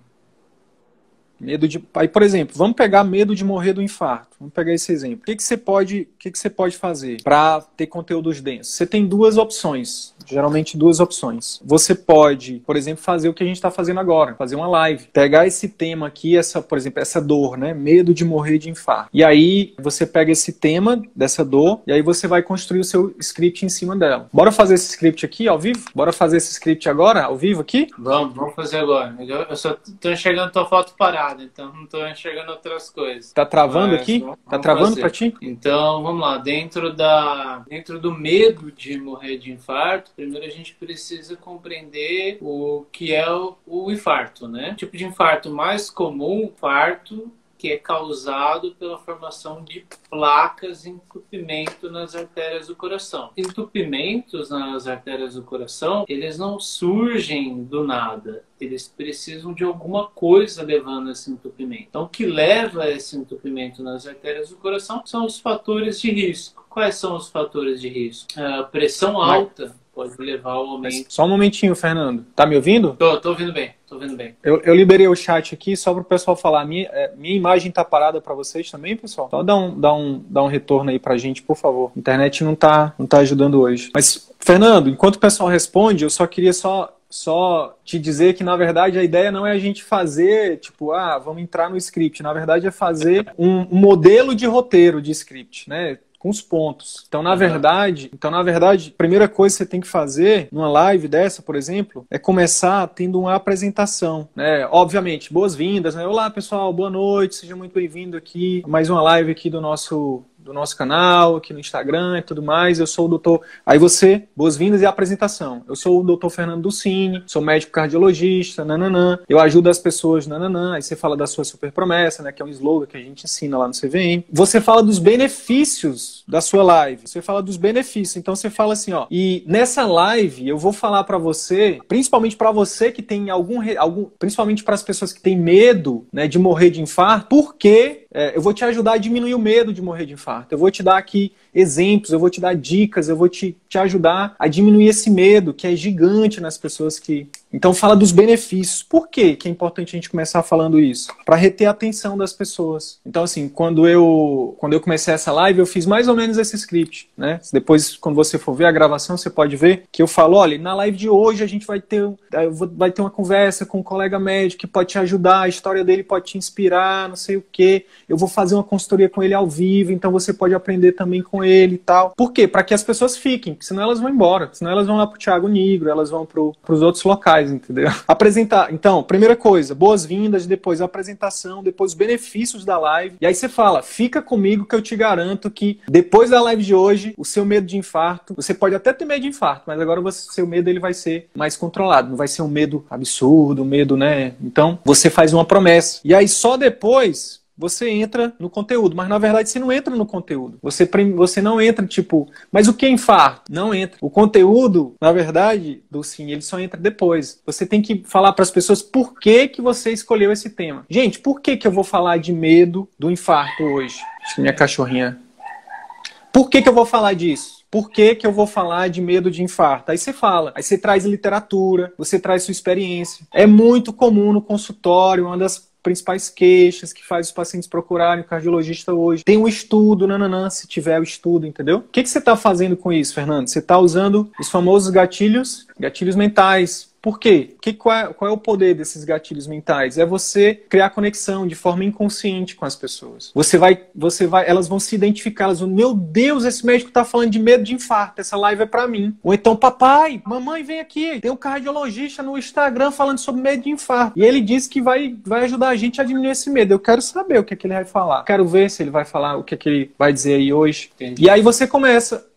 Medo de. Aí, por exemplo, vamos pegar medo de morrer do infarto. Vamos pegar esse exemplo. O que, que você pode, o que, que você pode fazer para ter conteúdos densos? Você tem duas opções, geralmente duas opções. Você pode, por exemplo, fazer o que a gente está fazendo agora, fazer uma live, pegar esse tema aqui, essa, por exemplo, essa dor, né, medo de morrer de infarto. E aí você pega esse tema dessa dor e aí você vai construir o seu script em cima dela. Bora fazer esse script aqui ao vivo? Bora fazer esse script agora ao vivo aqui? Vamos, vamos fazer agora. Eu só tô enxergando tua foto parada, então não tô enxergando outras coisas. Tá travando Mas, aqui? Vamos, tá travando para ti? Então, vamos lá. Dentro, da, dentro do medo de morrer de infarto, primeiro a gente precisa compreender o que é o, o infarto, né? O tipo de infarto mais comum, infarto que é causado pela formação de placas de entupimento nas artérias do coração. Entupimentos nas artérias do coração, eles não surgem do nada. Eles precisam de alguma coisa levando esse entupimento. Então, o que leva a esse entupimento nas artérias do coração são os fatores de risco. Quais são os fatores de risco? A pressão alta pode levar ao aumento. Só um momentinho, Fernando. Tá me ouvindo? Tô, tô ouvindo bem. Tô ouvindo bem. Eu, eu liberei o chat aqui só para o pessoal falar. Minha, é, minha imagem tá parada para vocês também, pessoal? Só dá um, dá, um, dá um retorno aí pra gente, por favor. A internet não tá, não tá ajudando hoje. Mas, Fernando, enquanto o pessoal responde, eu só queria só só te dizer que, na verdade, a ideia não é a gente fazer, tipo, ah, vamos entrar no script. Na verdade, é fazer um modelo de roteiro de script, né? Com os pontos. Então, na verdade, então na verdade, a primeira coisa que você tem que fazer numa live dessa, por exemplo, é começar tendo uma apresentação, né? Obviamente, boas-vindas, né? Olá, pessoal, boa noite, seja muito bem-vindo aqui mais uma live aqui do nosso do nosso canal, aqui no Instagram e tudo mais. Eu sou o doutor. Aí você, boas-vindas e apresentação. Eu sou o doutor Fernando Ducini, sou médico cardiologista, nananã. Eu ajudo as pessoas, nananã. Aí você fala da sua super promessa, né? Que é um slogan que a gente ensina lá no CVM. Você fala dos benefícios da sua live. Você fala dos benefícios. Então você fala assim, ó. E nessa live eu vou falar para você, principalmente para você que tem algum, algum principalmente para as pessoas que têm medo, né, de morrer de infarto, porque é, eu vou te ajudar a diminuir o medo de morrer de infarto. Eu vou te dar aqui exemplos, eu vou te dar dicas, eu vou te, te ajudar a diminuir esse medo que é gigante nas pessoas que. Então, fala dos benefícios. Por quê que é importante a gente começar falando isso? Para reter a atenção das pessoas. Então, assim, quando eu, quando eu comecei essa live, eu fiz mais ou menos esse script, né? Depois, quando você for ver a gravação, você pode ver que eu falo: olha, na live de hoje a gente vai ter, vai ter uma conversa com um colega médico que pode te ajudar, a história dele pode te inspirar, não sei o quê. Eu vou fazer uma consultoria com ele ao vivo, então você pode aprender também com ele e tal. Por quê? Para que as pessoas fiquem, senão elas vão embora. Senão elas vão lá pro Thiago Negro, elas vão pro, pros outros locais, entendeu? Apresentar. Então, primeira coisa, boas-vindas, depois a apresentação, depois os benefícios da live. E aí você fala, fica comigo que eu te garanto que depois da live de hoje, o seu medo de infarto, você pode até ter medo de infarto, mas agora o seu medo ele vai ser mais controlado. Não vai ser um medo absurdo, um medo, né? Então, você faz uma promessa. E aí só depois você entra no conteúdo, mas na verdade você não entra no conteúdo. Você, você não entra, tipo, mas o que é infarto? Não entra. O conteúdo, na verdade, do sim, ele só entra depois. Você tem que falar para as pessoas por que, que você escolheu esse tema. Gente, por que, que eu vou falar de medo do infarto hoje? Minha cachorrinha. Por que, que eu vou falar disso? Por que, que eu vou falar de medo de infarto? Aí você fala, aí você traz literatura, você traz sua experiência. É muito comum no consultório, uma das principais queixas que faz os pacientes procurarem o cardiologista hoje. Tem um estudo, nananã, se tiver o estudo, entendeu? O que, que você está fazendo com isso, Fernando? Você está usando os famosos gatilhos, gatilhos mentais, por quê? Que, qual, é, qual, é, o poder desses gatilhos mentais? É você criar conexão de forma inconsciente com as pessoas. Você vai, você vai, elas vão se identificar, elas vão, meu Deus, esse médico está falando de medo de infarto, essa live é para mim. Ou então, papai, mamãe, vem aqui, tem um cardiologista no Instagram falando sobre medo de infarto. E ele disse que vai, vai ajudar a gente a diminuir esse medo. Eu quero saber o que, é que ele vai falar. Quero ver se ele vai falar o que, é que ele vai dizer aí hoje. Entendi. E aí você começa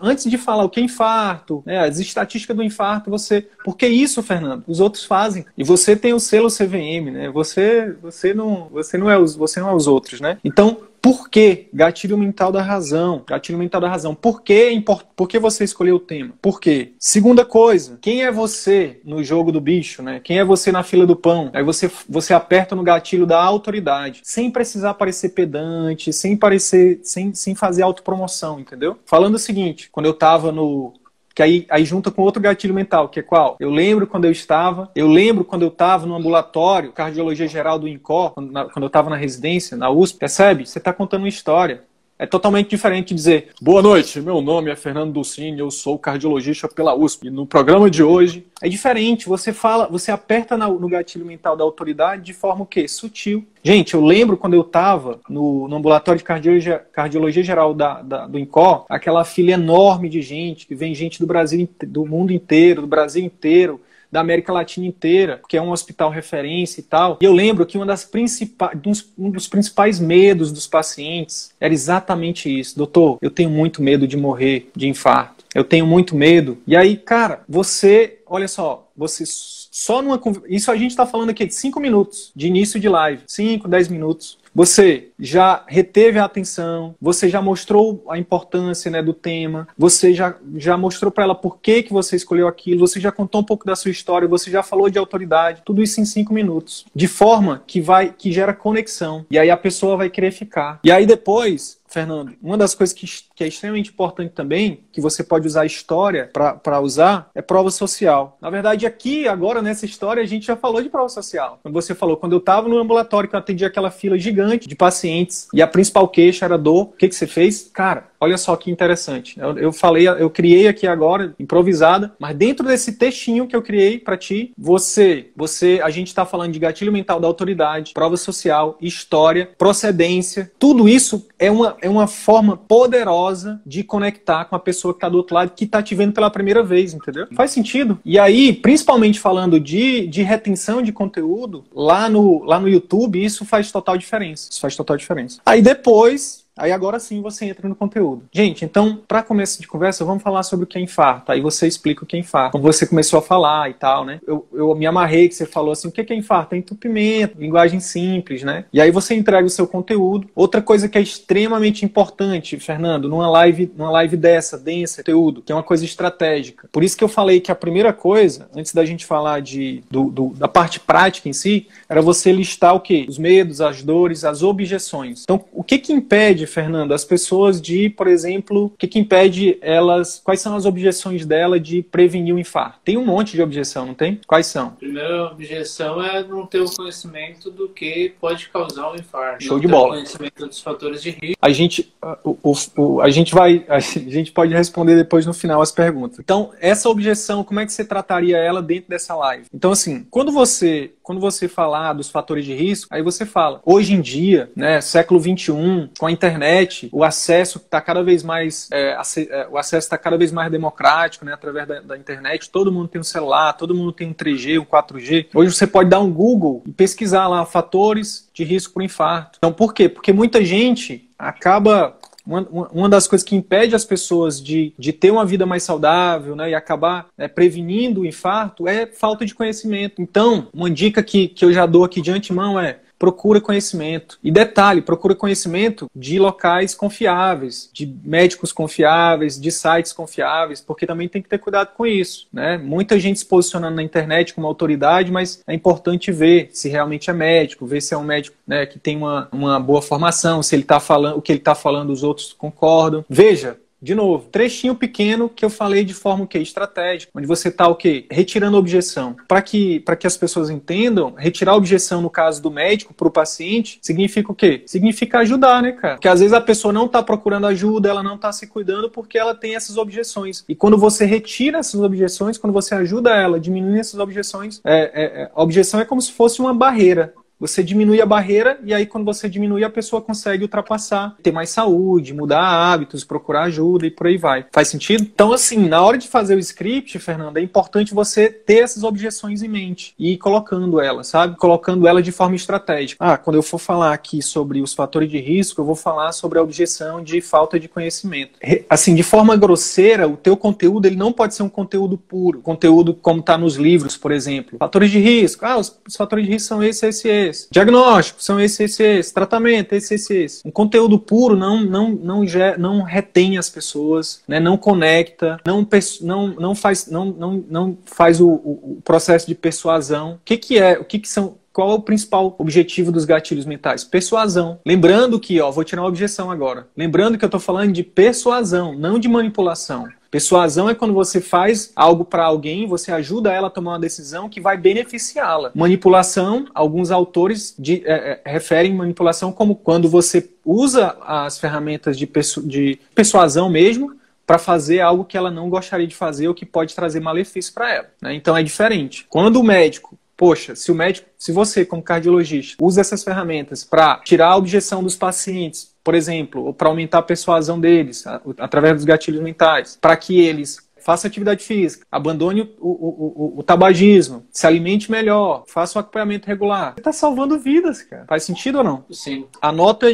antes de falar o que é infarto, né, as estatísticas do infarto, você. Porque isso, Fernando, os outros fazem. E você tem o selo CVM, né? Você, você não, você não é os, você não é os outros, né? Então, por que gatilho mental da razão? Gatilho mental da razão. Por que, por que você escolheu o tema? Por quê? Segunda coisa, quem é você no jogo do bicho, né? Quem é você na fila do pão? Aí você, você aperta no gatilho da autoridade, sem precisar parecer pedante, sem parecer, sem, sem fazer autopromoção, entendeu? Falando o seguinte, quando eu tava no, que aí, aí junta com outro gatilho mental, que é qual? Eu lembro quando eu estava, eu lembro quando eu estava no ambulatório, cardiologia geral do INCOR, quando, na, quando eu estava na residência, na USP, percebe? Você está contando uma história. É totalmente diferente dizer Boa noite, meu nome é Fernando Dulcini, eu sou cardiologista pela USP. E no programa de hoje é diferente, você fala, você aperta no gatilho mental da autoridade de forma o quê? Sutil. Gente, eu lembro quando eu estava no, no, ambulatório de cardiologia, cardiologia geral da, da, do INCOR, aquela fila enorme de gente, que vem gente do Brasil, do mundo inteiro, do Brasil inteiro, da América Latina inteira, que é um hospital referência e tal. E eu lembro que uma das principais, um dos principais medos dos pacientes era exatamente isso. Doutor, eu tenho muito medo de morrer de infarto. Eu tenho muito medo. E aí, cara, você, olha só, você só numa. Isso a gente está falando aqui de 5 minutos de início de live. 5, 10 minutos. Você já reteve a atenção, você já mostrou a importância né, do tema, você já, já mostrou para ela por que, que você escolheu aquilo, você já contou um pouco da sua história, você já falou de autoridade, tudo isso em cinco minutos. De forma que vai que gera conexão. E aí a pessoa vai querer ficar. E aí depois Fernando, uma das coisas que, que, é extremamente importante também, que você pode usar a história para usar, é prova social. Na verdade, aqui, agora, nessa história, a gente já falou de prova social. Quando você falou, quando eu estava no ambulatório, que eu atendi aquela fila gigante de pacientes, e a principal queixa era dor, o que, que você fez? Cara, Olha só que interessante. Eu, eu, falei, eu criei aqui agora, improvisada, mas dentro desse textinho que eu criei para ti, você, você, a gente está falando de gatilho mental da autoridade, prova social, história, procedência. Tudo isso é uma, é uma forma poderosa de conectar com a pessoa que está do outro lado, que está te vendo pela primeira vez, entendeu? Faz sentido. E aí, principalmente falando de, de retenção de conteúdo, lá no, lá no YouTube, isso faz total diferença. Isso faz total diferença. Aí depois, Aí agora sim você entra no conteúdo. Gente, então, para começo de conversa, vamos falar sobre o que é infarto. Aí você explica o que é infarto. Como você começou a falar e tal, né? Eu, eu me amarrei que você falou assim, o que é infarto? É entupimento, linguagem simples, né? E aí você entrega o seu conteúdo. Outra coisa que é extremamente importante, Fernando, numa live, numa live dessa, densa, conteúdo, que é uma coisa estratégica. Por isso que eu falei que a primeira coisa, antes da gente falar de, do, do, da parte prática em si, era você listar o quê? Os medos, as dores, as objeções. Então, o que que impede impede, Fernando, as pessoas de, por exemplo, o que, que impede elas, quais são as objeções dela de prevenir o infarto? Tem um monte de objeção, não tem? Quais são? A primeira objeção é não ter o conhecimento do que pode causar o um infarto. Show de bola. conhecimento dos fatores de risco. A gente, o, o, o, a gente vai, a gente pode responder depois no final as perguntas. Então, essa objeção, como é que você trataria ela dentro dessa live? Então, assim, quando você, quando você falar dos fatores de risco, aí você fala, hoje em dia, né, século 21, com a internet o acesso está cada vez mais, é, é o acesso está cada vez mais democrático, né, através da, da, internet. Todo mundo tem um celular, todo mundo tem um 3G, um 4G. Hoje você pode dar um Google e pesquisar lá fatores de risco para infarto. Então, por quê? Porque muita gente acaba uma, uma das coisas que impede as pessoas de, de ter uma vida mais saudável né, e acabar é, prevenindo o infarto é falta de conhecimento. Então, uma dica que, que eu já dou aqui de antemão é procura conhecimento. E detalhe, procura conhecimento de locais confiáveis, de médicos confiáveis, de sites confiáveis, porque também tem que ter cuidado com isso. Né? Muita gente se posicionando na internet como autoridade, mas é importante ver se realmente é médico, ver se é um médico né, que tem uma, uma boa formação, se ele está falando, o que ele está falando, os outros concordam. Veja, de novo, trechinho pequeno que eu falei de forma o quê? estratégica, onde você está o quê? Retirando objeção. Para que, que as pessoas entendam, retirar objeção no caso do médico para o paciente significa o quê? Significa ajudar, né, cara? Porque às vezes a pessoa não está procurando ajuda, ela não está se cuidando porque ela tem essas objeções. E quando você retira essas objeções, quando você ajuda ela a diminuir essas objeções, é, é, é a objeção é como se fosse uma barreira você diminui a barreira e aí quando você diminui a pessoa consegue ultrapassar, ter mais saúde, mudar hábitos, procurar ajuda e por aí vai. Faz sentido? Então assim, na hora de fazer o script, Fernanda, é importante você ter essas objeções em mente e ir colocando ela, sabe? Colocando ela de forma estratégica. Ah, quando eu for falar aqui sobre os fatores de risco, eu vou falar sobre a objeção de falta de conhecimento. Assim, de forma grosseira, o teu conteúdo ele não pode ser um conteúdo puro, conteúdo como está nos livros, por exemplo. Fatores de risco. Ah, os, fatores de risco são esse, esse, esse esses. Diagnóstico são esses, esses, esses. Tratamento, esses, esses, esses. Um conteúdo puro não, não, não, não retém as pessoas, né? não conecta, não, não, não faz, não, não, não faz o, o processo de persuasão. O que, que é? O que, que são qual é o principal objetivo dos gatilhos mentais? Persuasão. Lembrando que, ó, vou tirar uma objeção agora. Lembrando que eu estou falando de persuasão, não de manipulação. Persuasão é quando você faz algo para alguém, você ajuda ela a tomar uma decisão que vai beneficiá-la. Manipulação, alguns autores de, é, é, referem manipulação como quando você usa as ferramentas de, persu de persuasão mesmo para fazer algo que ela não gostaria de fazer ou que pode trazer malefício para ela. Né? Então é diferente. Quando o médico poxa, se o médico, se você, como cardiologista, usa essas ferramentas para tirar a objeção dos pacientes, por exemplo, ou para aumentar a persuasão deles, através dos gatilhos mentais, para que eles façam atividade física, abandone o, o, o, o, tabagismo, se alimente melhor, faça o acompanhamento regular. Você está salvando vidas, cara. Faz sentido ou não? Sim. Anota,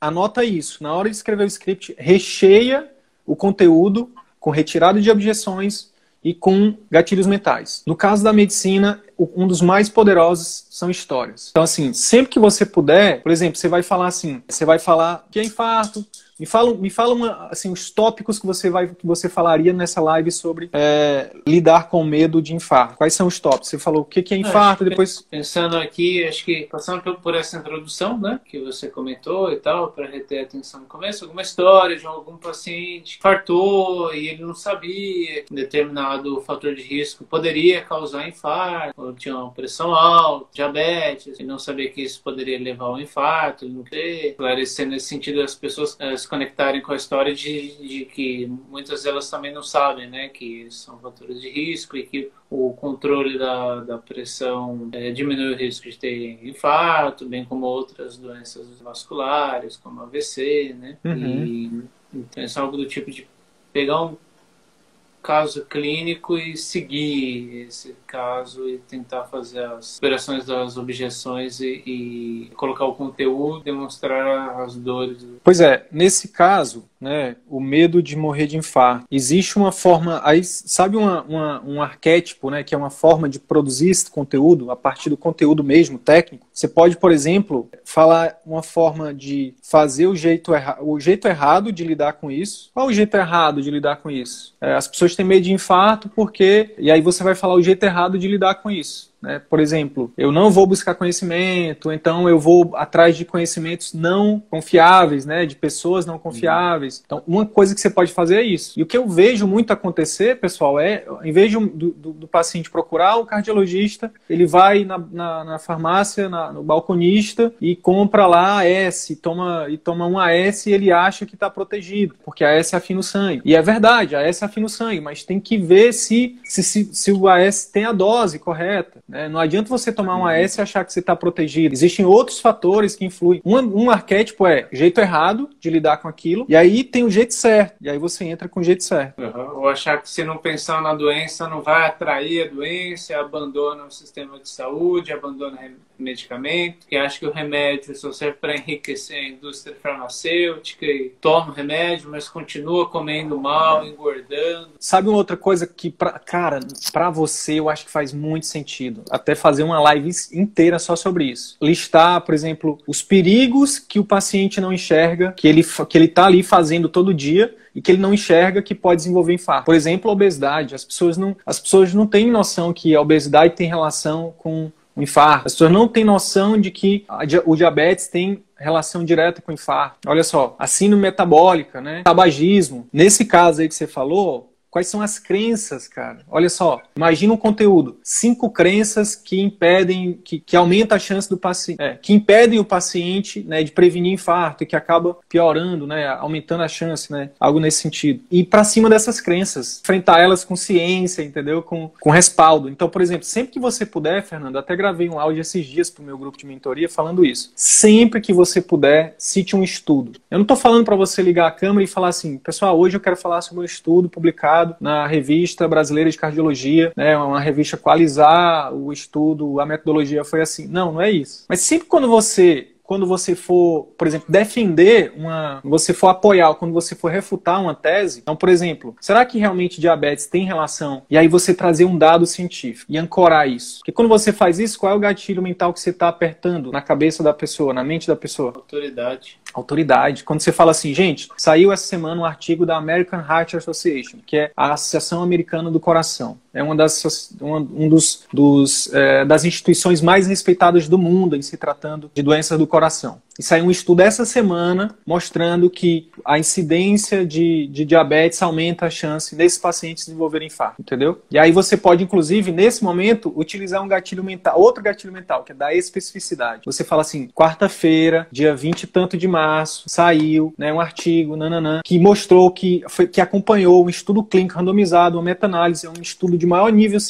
anota isso. Na hora de escrever o script, recheia o conteúdo com retirada de objeções, e com gatilhos mentais. No caso da medicina, um dos mais poderosos são histórias. Então, assim, sempre que você puder, por exemplo, você vai falar assim, você vai falar que é infarto, me fala, me fala uma, assim, os tópicos que você, vai, que você falaria nessa live sobre é, lidar com medo de infarto. Quais são os tópicos? Você falou o que, que é infarto, depois... Pensando aqui, acho que passando por essa introdução, né, que você comentou e tal, para reter atenção no começo, alguma história de algum paciente que infartou e ele não sabia que determinado fator de risco poderia causar infarto, ou tinha uma pressão alta, diabetes, e não sabia que isso poderia levar ao infarto, não queria esclarecer nesse sentido as pessoas se conectarem com a história de, de, que muitas delas também não sabem, né, que são fatores de risco e que o controle da, da pressão é, diminui o risco de ter infarto, bem como outras doenças vasculares, como AVC, né, uhum. e então isso é algo do tipo de pegar um caso clínico e seguir esse caso e tentar fazer as operações das objeções e, e colocar o conteúdo, demonstrar as dores. Pois é, nesse caso, né, o medo de morrer de infarto. Existe uma forma, aí sabe uma, uma, um arquétipo, né, que é uma forma de produzir esse conteúdo a partir do conteúdo mesmo técnico. Você pode, por exemplo, falar uma forma de fazer o jeito, erra o jeito errado de lidar com isso. Qual o jeito errado de lidar com isso? É, as pessoas têm medo de infarto porque, e aí você vai falar o jeito errado de lidar com isso. Né? Por exemplo, eu não vou buscar conhecimento, então eu vou atrás de conhecimentos não confiáveis, né? de pessoas não confiáveis. Então, uma coisa que você pode fazer é isso. E o que eu vejo muito acontecer, pessoal, é, em vez do, do, do paciente procurar o cardiologista, ele vai na, na, na farmácia, na, no balconista e compra lá a S, toma, e toma um AS e ele acha que está protegido, porque a S afina o sangue. E é verdade, a S afina o sangue, mas tem que ver se, se, se, se o AS tem a dose correta. Né? Não adianta você tomar um AS e achar que você está protegido. Existem outros fatores que influem. Um, um arquétipo é jeito errado de lidar com aquilo, e aí tem o jeito certo. E aí você entra com o jeito certo. Uhum. Ou achar que se não pensar na doença, não vai atrair a doença, abandona o sistema de saúde, abandona medicamento, que acha que o remédio só serve para enriquecer a indústria farmacêutica e toma o remédio, mas continua comendo mal, engordando. Sabe uma outra coisa que, pra, cara, para você eu acho que faz muito sentido, até fazer uma live inteira só sobre isso. Listar, por exemplo, os perigos que o paciente não enxerga, que ele, que ele tá ali fazendo todo dia, e que ele não enxerga que pode desenvolver infarto. Por exemplo, a obesidade. As pessoas não, as pessoas não têm noção que a obesidade tem relação com infarto. As pessoas não têm noção de que o diabetes tem relação direta com o infarto. Olha só, a síndrome metabólica, né? Tabagismo. Nesse caso aí que você falou, Quais são as crenças, cara? Olha só, imagina um conteúdo. Cinco crenças que impedem, que, que aumenta a chance do paciente, é, que impedem o paciente né, de prevenir infarto e que acaba piorando, né, aumentando a chance, né, algo nesse sentido. E para cima dessas crenças, enfrentar elas com ciência, entendeu? Com, com respaldo. Então, por exemplo, sempre que você puder, Fernando, até gravei um áudio esses dias para o meu grupo de mentoria falando isso. Sempre que você puder, cite um estudo. Eu não estou falando para você ligar a câmera e falar assim, pessoal, hoje eu quero falar sobre um estudo publicado publicado na revista brasileira de cardiologia, né, uma revista qualizar o estudo, a metodologia foi assim. Não, não é isso. Mas sempre quando você quando você for, por exemplo, defender uma. Você for apoiar, quando você for refutar uma tese. Então, por exemplo, será que realmente diabetes tem relação? E aí você trazer um dado científico e ancorar isso. Porque quando você faz isso, qual é o gatilho mental que você está apertando na cabeça da pessoa, na mente da pessoa? Autoridade autoridade. Quando você fala assim, gente, saiu essa semana um artigo da American Heart Association, que é a Associação Americana do Coração. É uma das, uma, um dos, dos é, das instituições mais respeitadas do mundo em se tratando de doenças do coração. E saiu um estudo essa semana mostrando que a incidência de, de diabetes aumenta a chance desses pacientes desenvolverem infarto, entendeu? E aí você pode, inclusive, nesse momento, utilizar um gatilho mental, outro gatilho mental, que é da especificidade. Você fala assim, quarta-feira, dia 20 e tanto de março, saiu né, um artigo, nananã, que mostrou que, foi, que acompanhou um estudo clínico randomizado, uma meta-análise, um estudo de maior nível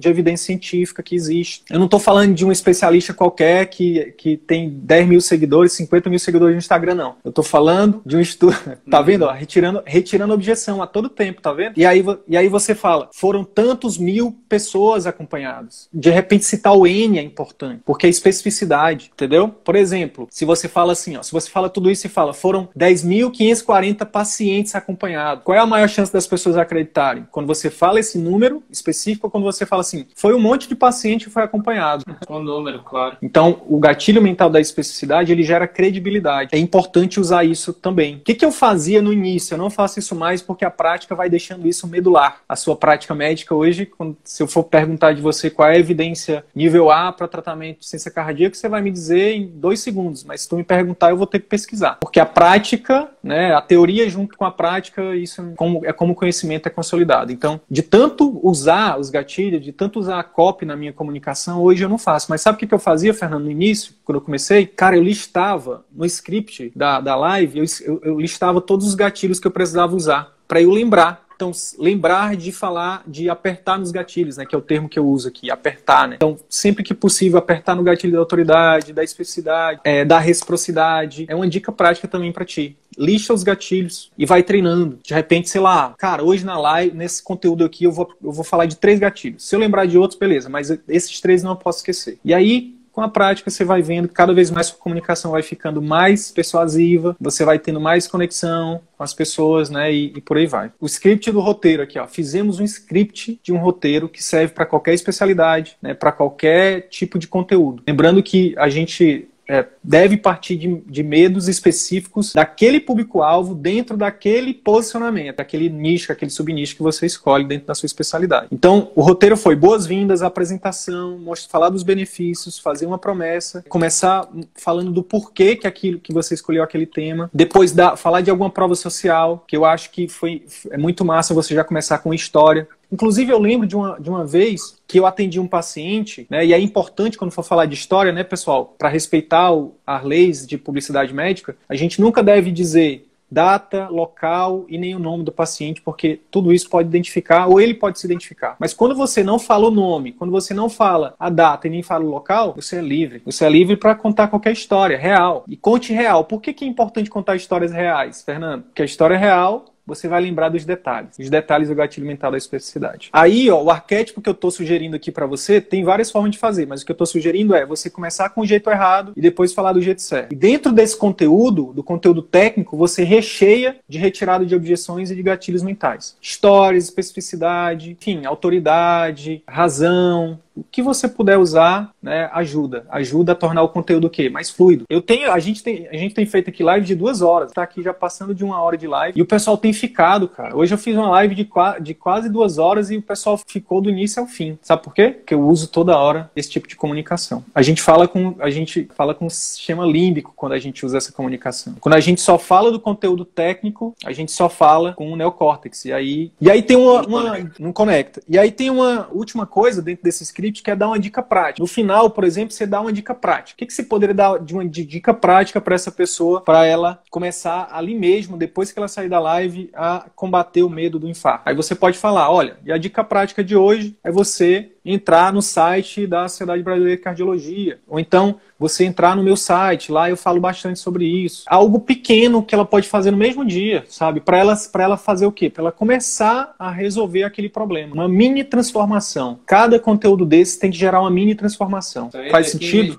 de evidência científica que existe. Eu não estou falando de um especialista qualquer que, que tem 10 mil seguidores, 50 mil seguidores no Instagram, não. Eu estou falando de um estudo. tá uhum. vendo? Ó, retirando, retirando objeção a todo tempo, tá vendo? E aí, e aí você fala, foram tantos mil pessoas acompanhadas. De repente, citar o N é importante, porque é especificidade, entendeu? Por exemplo, se você fala assim, ó, se você fala tudo isso e fala, foram 10.540 pacientes acompanhados, qual é a maior chance das pessoas acreditarem? Quando você fala esse número específico ou quando você fala assim, assim, foi um monte de paciente que foi acompanhado. O número, claro. Então, o gatilho mental da especificidade, ele gera credibilidade. É importante usar isso também. O que, que eu fazia no início? Eu não faço isso mais porque a prática vai deixando isso medular. A sua prática médica hoje, quando, se eu for perguntar de você qual é a evidência nível A para tratamento de ciência cardíaca, você vai me dizer em dois segundos. Mas se tu me perguntar, eu vou ter que pesquisar. Porque a prática, né, a teoria junto com a prática, isso é como, é como o conhecimento é consolidado. Então, de tanto usar os gatilhos, de tanto usar a copy na minha comunicação, hoje eu não faço. Mas sabe o que eu fazia, Fernando, no início, quando eu comecei? Cara, eu listava no script da, da live, eu, eu, listava todos os gatilhos que eu precisava usar para eu lembrar então, lembrar de falar, de apertar nos gatilhos, né? Que é o termo que eu uso aqui, apertar, né? Então, sempre que possível, apertar no gatilho da autoridade, da especificidade, é, da reciprocidade. É uma dica prática também para ti. Lixa os gatilhos e vai treinando. De repente, sei lá, cara, hoje na live, nesse conteúdo aqui, eu vou, eu vou falar de três gatilhos. Se eu lembrar de outros, beleza, mas esses três não posso esquecer. E aí, com a prática você vai vendo que cada vez mais sua comunicação vai ficando mais persuasiva, você vai tendo mais conexão com as pessoas, né? E, e por aí vai. O script do roteiro aqui, ó. Fizemos um script de um roteiro que serve para qualquer especialidade, né? Para qualquer tipo de conteúdo. Lembrando que a gente é, deve partir de, de, medos específicos daquele público-alvo dentro daquele posicionamento, daquele nicho, aquele subnicho que você escolhe dentro da sua especialidade. Então, o roteiro foi boas-vindas, apresentação, mostrar, falar dos benefícios, fazer uma promessa, começar falando do porquê que aquilo que você escolheu aquele tema, depois da, falar de alguma prova social, que eu acho que foi é muito massa você já começar com história, Inclusive, eu lembro de uma, de uma vez que eu atendi um paciente, né, e é importante quando for falar de história, né, pessoal, para respeitar o, as leis de publicidade médica, a gente nunca deve dizer data, local e nem o nome do paciente, porque tudo isso pode identificar ou ele pode se identificar. Mas quando você não fala o nome, quando você não fala a data e nem fala o local, você é livre. Você é livre para contar qualquer história real. E conte real. Por que, que é importante contar histórias reais, Fernando? Porque a história real você vai lembrar dos detalhes. Os detalhes do gatilho mental da especificidade. Aí, ó, o arquétipo que eu estou sugerindo aqui para você tem várias formas de fazer, mas o que eu estou sugerindo é você começar com o jeito errado e depois falar do jeito certo. E dentro desse conteúdo, do conteúdo técnico, você recheia de retirada de objeções e de gatilhos mentais. Histórias, especificidade, enfim, autoridade, razão, o que você puder usar, né, ajuda. Ajuda a tornar o conteúdo o quê? Mais fluido. Eu tenho, a gente tem, a gente tem feito aqui live de duas horas, tá aqui já passando de uma hora de live, e o pessoal tem ficado, cara. Hoje eu fiz uma live de, de quase duas horas e o pessoal ficou do início ao fim. Sabe por quê? Porque eu uso toda hora esse tipo de comunicação. A gente fala com, a gente fala com sistema límbico quando a gente usa essa comunicação. Quando a gente só fala do conteúdo técnico, a gente só fala com o neocórtex. E aí, e aí tem uma, uma não conecta. E aí tem uma última coisa dentro desse script script quer dar uma dica prática. No final, por exemplo, você dá uma dica prática. O que, que você poderia dar de uma dica prática para essa pessoa, para ela começar ali mesmo, depois que ela sair da live, a combater o medo do infarto? Aí você pode falar: olha, e a dica prática de hoje é você entrar no site da Sociedade Brasileira de Cardiologia. Ou então você entrar no meu site, lá eu falo bastante sobre isso. Algo pequeno que ela pode fazer no mesmo dia, sabe? Para ela, ela fazer o quê? Para ela começar a resolver aquele problema. Uma mini transformação. Cada conteúdo desse tem que gerar uma mini transformação. Faz sentido?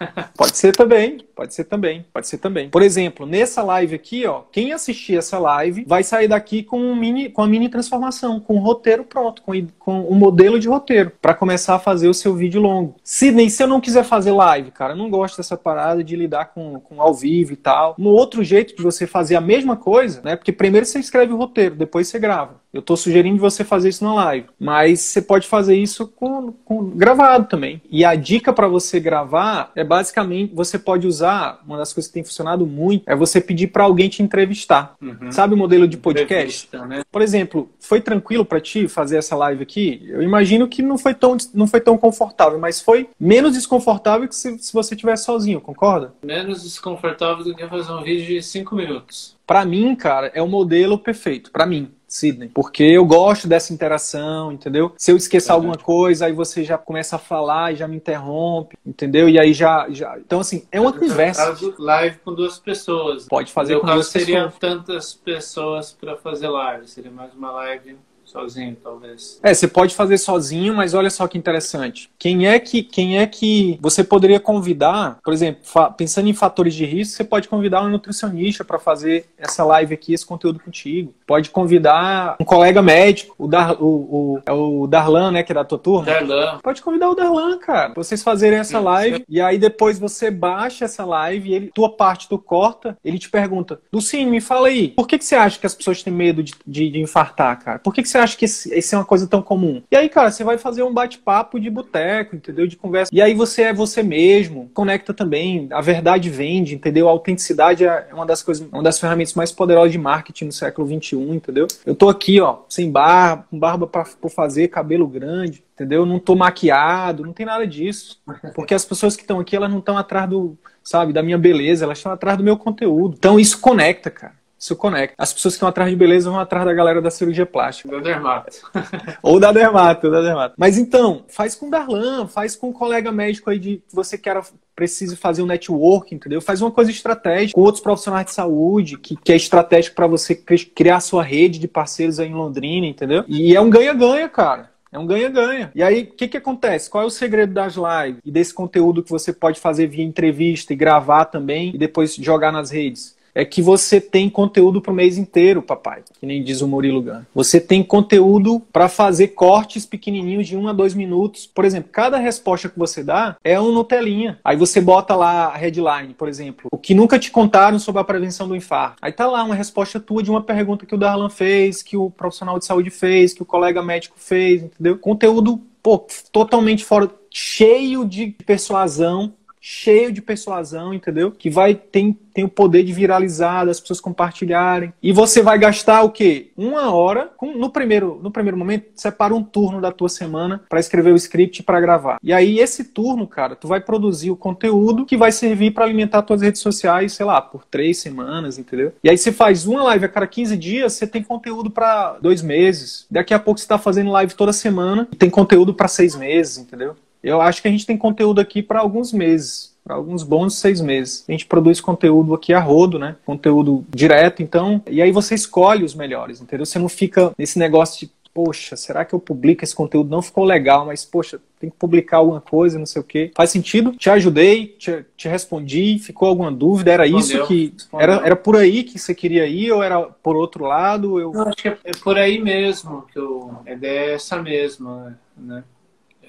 pode ser também, pode ser também, pode ser também. Por exemplo, nessa live aqui, ó, quem assistir essa live vai sair daqui com um mini, com a mini transformação, com um roteiro pronto, com, com um modelo de roteiro para começar a fazer o seu vídeo longo. Sidney, se eu não quiser fazer live, cara. Não gosto dessa parada de lidar com, com ao vivo e tal. Um outro jeito de você fazer a mesma coisa, né? Porque primeiro você escreve o roteiro, depois você grava. Eu estou sugerindo você fazer isso na live, mas você pode fazer isso com, com gravado também. E a dica para você gravar é basicamente você pode usar uma das coisas que tem funcionado muito é você pedir para alguém te entrevistar. Uhum. Sabe o modelo de podcast? Né? Por exemplo, foi tranquilo para ti fazer essa live aqui? Eu imagino que não foi tão não foi tão confortável, mas foi menos desconfortável que se, se você tivesse sozinho, concorda? Menos desconfortável do que fazer um vídeo de 5 minutos. Para mim, cara, é o modelo perfeito. Para mim. Sidney. Porque eu gosto dessa interação, entendeu? Se eu esquecer alguma coisa, aí você já começa a falar e já me interrompe, entendeu? E aí já. já... Então, assim, é uma eu conversa. Live com duas pessoas. Pode fazer com duas pessoas. Não seria tantas pessoas para fazer live, seria mais uma live sozinho, talvez. É, você pode fazer sozinho, mas olha só que interessante. Quem é que, quem é que você poderia convidar, por exemplo, pensando em fatores de risco, você pode convidar um nutricionista para fazer essa live aqui, esse conteúdo contigo. Pode convidar um colega médico, o, Dar, o, o, é o Darlan, né, que é da tua turma. Darlan. Pode convidar o Darlan, cara. Vocês fazerem essa live sim. e aí depois você baixa essa live e ele, tua parte tu corta, ele te pergunta, Lucinho, me fala aí, por que, que você acha que as pessoas têm medo de, de, de infartar, cara? Por que, que você acha que isso é uma coisa tão comum? E aí, cara, você vai fazer um bate-papo de boteco, entendeu? De conversa. E aí você é você mesmo, conecta também, a verdade vende, entendeu? A autenticidade é uma das coisas, uma das ferramentas mais poderosas de marketing no século XXI, entendeu? Eu tô aqui, ó, sem barba, com barba pra, por fazer, cabelo grande, entendeu? Não tô maquiado, não tem nada disso. Porque as pessoas que estão aqui, elas não estão atrás do, sabe, da minha beleza, elas estão atrás do meu conteúdo. Então isso conecta, cara isso conecta. As pessoas que estão atrás de beleza vão atrás da galera da cirurgia plástica. Da dermato. Ou da dermato, da dermato. Mas então, faz com o Darlan, faz com um colega médico aí de que você quer precise fazer um network, entendeu? Faz uma coisa estratégica com outros profissionais de saúde, que, que é estratégico para você criar sua rede de parceiros aí em Londrina, entendeu? E é um ganha-ganha, cara. É um ganha-ganha. E aí, o que, que acontece? Qual é o segredo das lives e desse conteúdo que você pode fazer via entrevista e gravar também e depois jogar nas redes? É que você tem conteúdo para o mês inteiro, papai, que nem diz o Murilo Gun. Você tem conteúdo para fazer cortes pequenininhos de um a dois minutos. Por exemplo, cada resposta que você dá é um Nutelinha. Aí você bota lá a headline, por exemplo, o que nunca te contaram sobre a prevenção do infarto. Aí tá lá uma resposta tua de uma pergunta que o Darlan fez, que o profissional de saúde fez, que o colega médico fez, entendeu? Conteúdo, pô, totalmente fora, cheio de persuasão, cheio de persuasão, entendeu? Que vai tem, tem o poder de viralizar, das pessoas compartilharem. E você vai gastar o quê? Uma hora, com, no, primeiro, no primeiro momento, separa um turno da tua semana para escrever o script para gravar. E aí, esse turno, cara, tu vai produzir o conteúdo que vai servir para alimentar tuas redes sociais, sei lá, por três semanas, entendeu? E aí você faz uma live a cada 15 dias, você tem conteúdo para dois meses. Daqui a pouco você está fazendo live toda semana e tem conteúdo para seis meses, entendeu? Eu acho que a gente tem conteúdo aqui para alguns meses. para alguns bons seis meses. A gente produz conteúdo aqui a rodo, né? Conteúdo direto, então. E aí você escolhe os melhores, entendeu? Você não fica nesse negócio de poxa, será que eu publico esse conteúdo? Não ficou legal, mas poxa, tem que publicar alguma coisa, não sei o quê. Faz sentido? Te ajudei, te, te respondi, ficou alguma dúvida? Era Respondeu. isso que. Era, era por aí que você queria ir ou era por outro lado? Eu... Não, acho que é, por aí mesmo, que eu, é dessa mesma, né?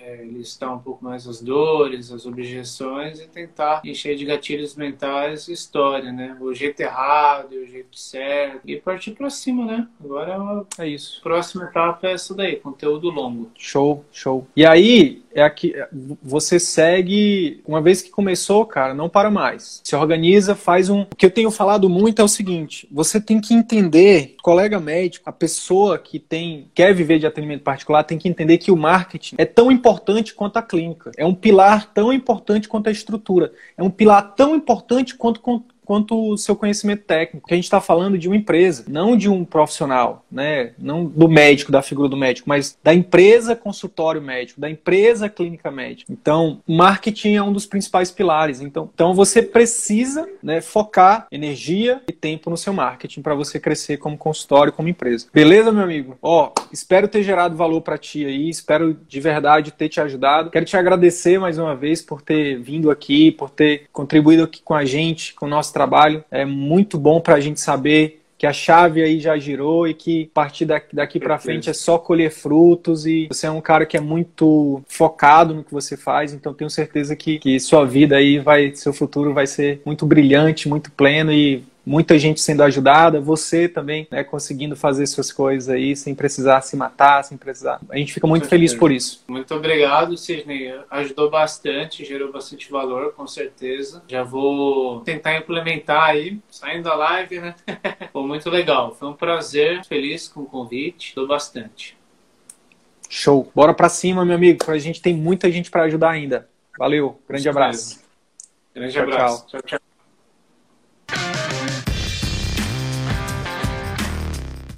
É, listar um pouco mais as dores, as objeções e tentar encher de gatilhos mentais história, né? O jeito errado, o jeito certo e partir para cima, né? Agora é, é isso. Próxima etapa é essa daí, conteúdo longo. Show, show. E aí, é aqui, você segue, uma vez que começou, cara, não para mais. Se organiza, faz um. O que eu tenho falado muito é o seguinte: você tem que entender, colega médico, a pessoa que tem quer viver de atendimento particular tem que entender que o marketing é tão importante quanto a clínica. É um pilar tão importante quanto a estrutura. É um pilar tão importante quanto quanto o seu conhecimento técnico. Que a gente está falando de uma empresa, não de um profissional, né? Não do médico, da figura do médico, mas da empresa consultório médico, da empresa clínica médica. Então, marketing é um dos principais pilares. Então, então você precisa né, focar energia e tempo no seu marketing para você crescer como consultório, como empresa. Beleza, meu amigo? Ó, espero ter gerado valor para ti aí, espero de verdade ter te ajudado. Quero te agradecer mais uma vez por ter vindo aqui, por ter contribuído aqui com a gente, com o nosso trabalho. É muito bom para a gente saber que a chave aí já girou e que a partir daqui, daqui para frente é só colher frutos e você é um cara que é muito focado no que você faz, então tenho certeza que, que sua vida aí vai, seu futuro vai ser muito brilhante, muito pleno e muita gente sendo ajudada, você também né, conseguindo fazer suas coisas aí sem precisar se matar, sem precisar. A gente fica muito feliz por isso. Muito obrigado, Sidney. Ajudou bastante, gerou bastante valor, com certeza. Já vou tentar implementar aí, saindo da live, né? Foi muito legal. Foi um prazer, feliz com o convite. Ajudou bastante. Show. Bora pra cima, meu amigo. A gente tem muita gente para ajudar ainda. Valeu. Grande abraço. Grande tchau, abraço. Tchau, tchau.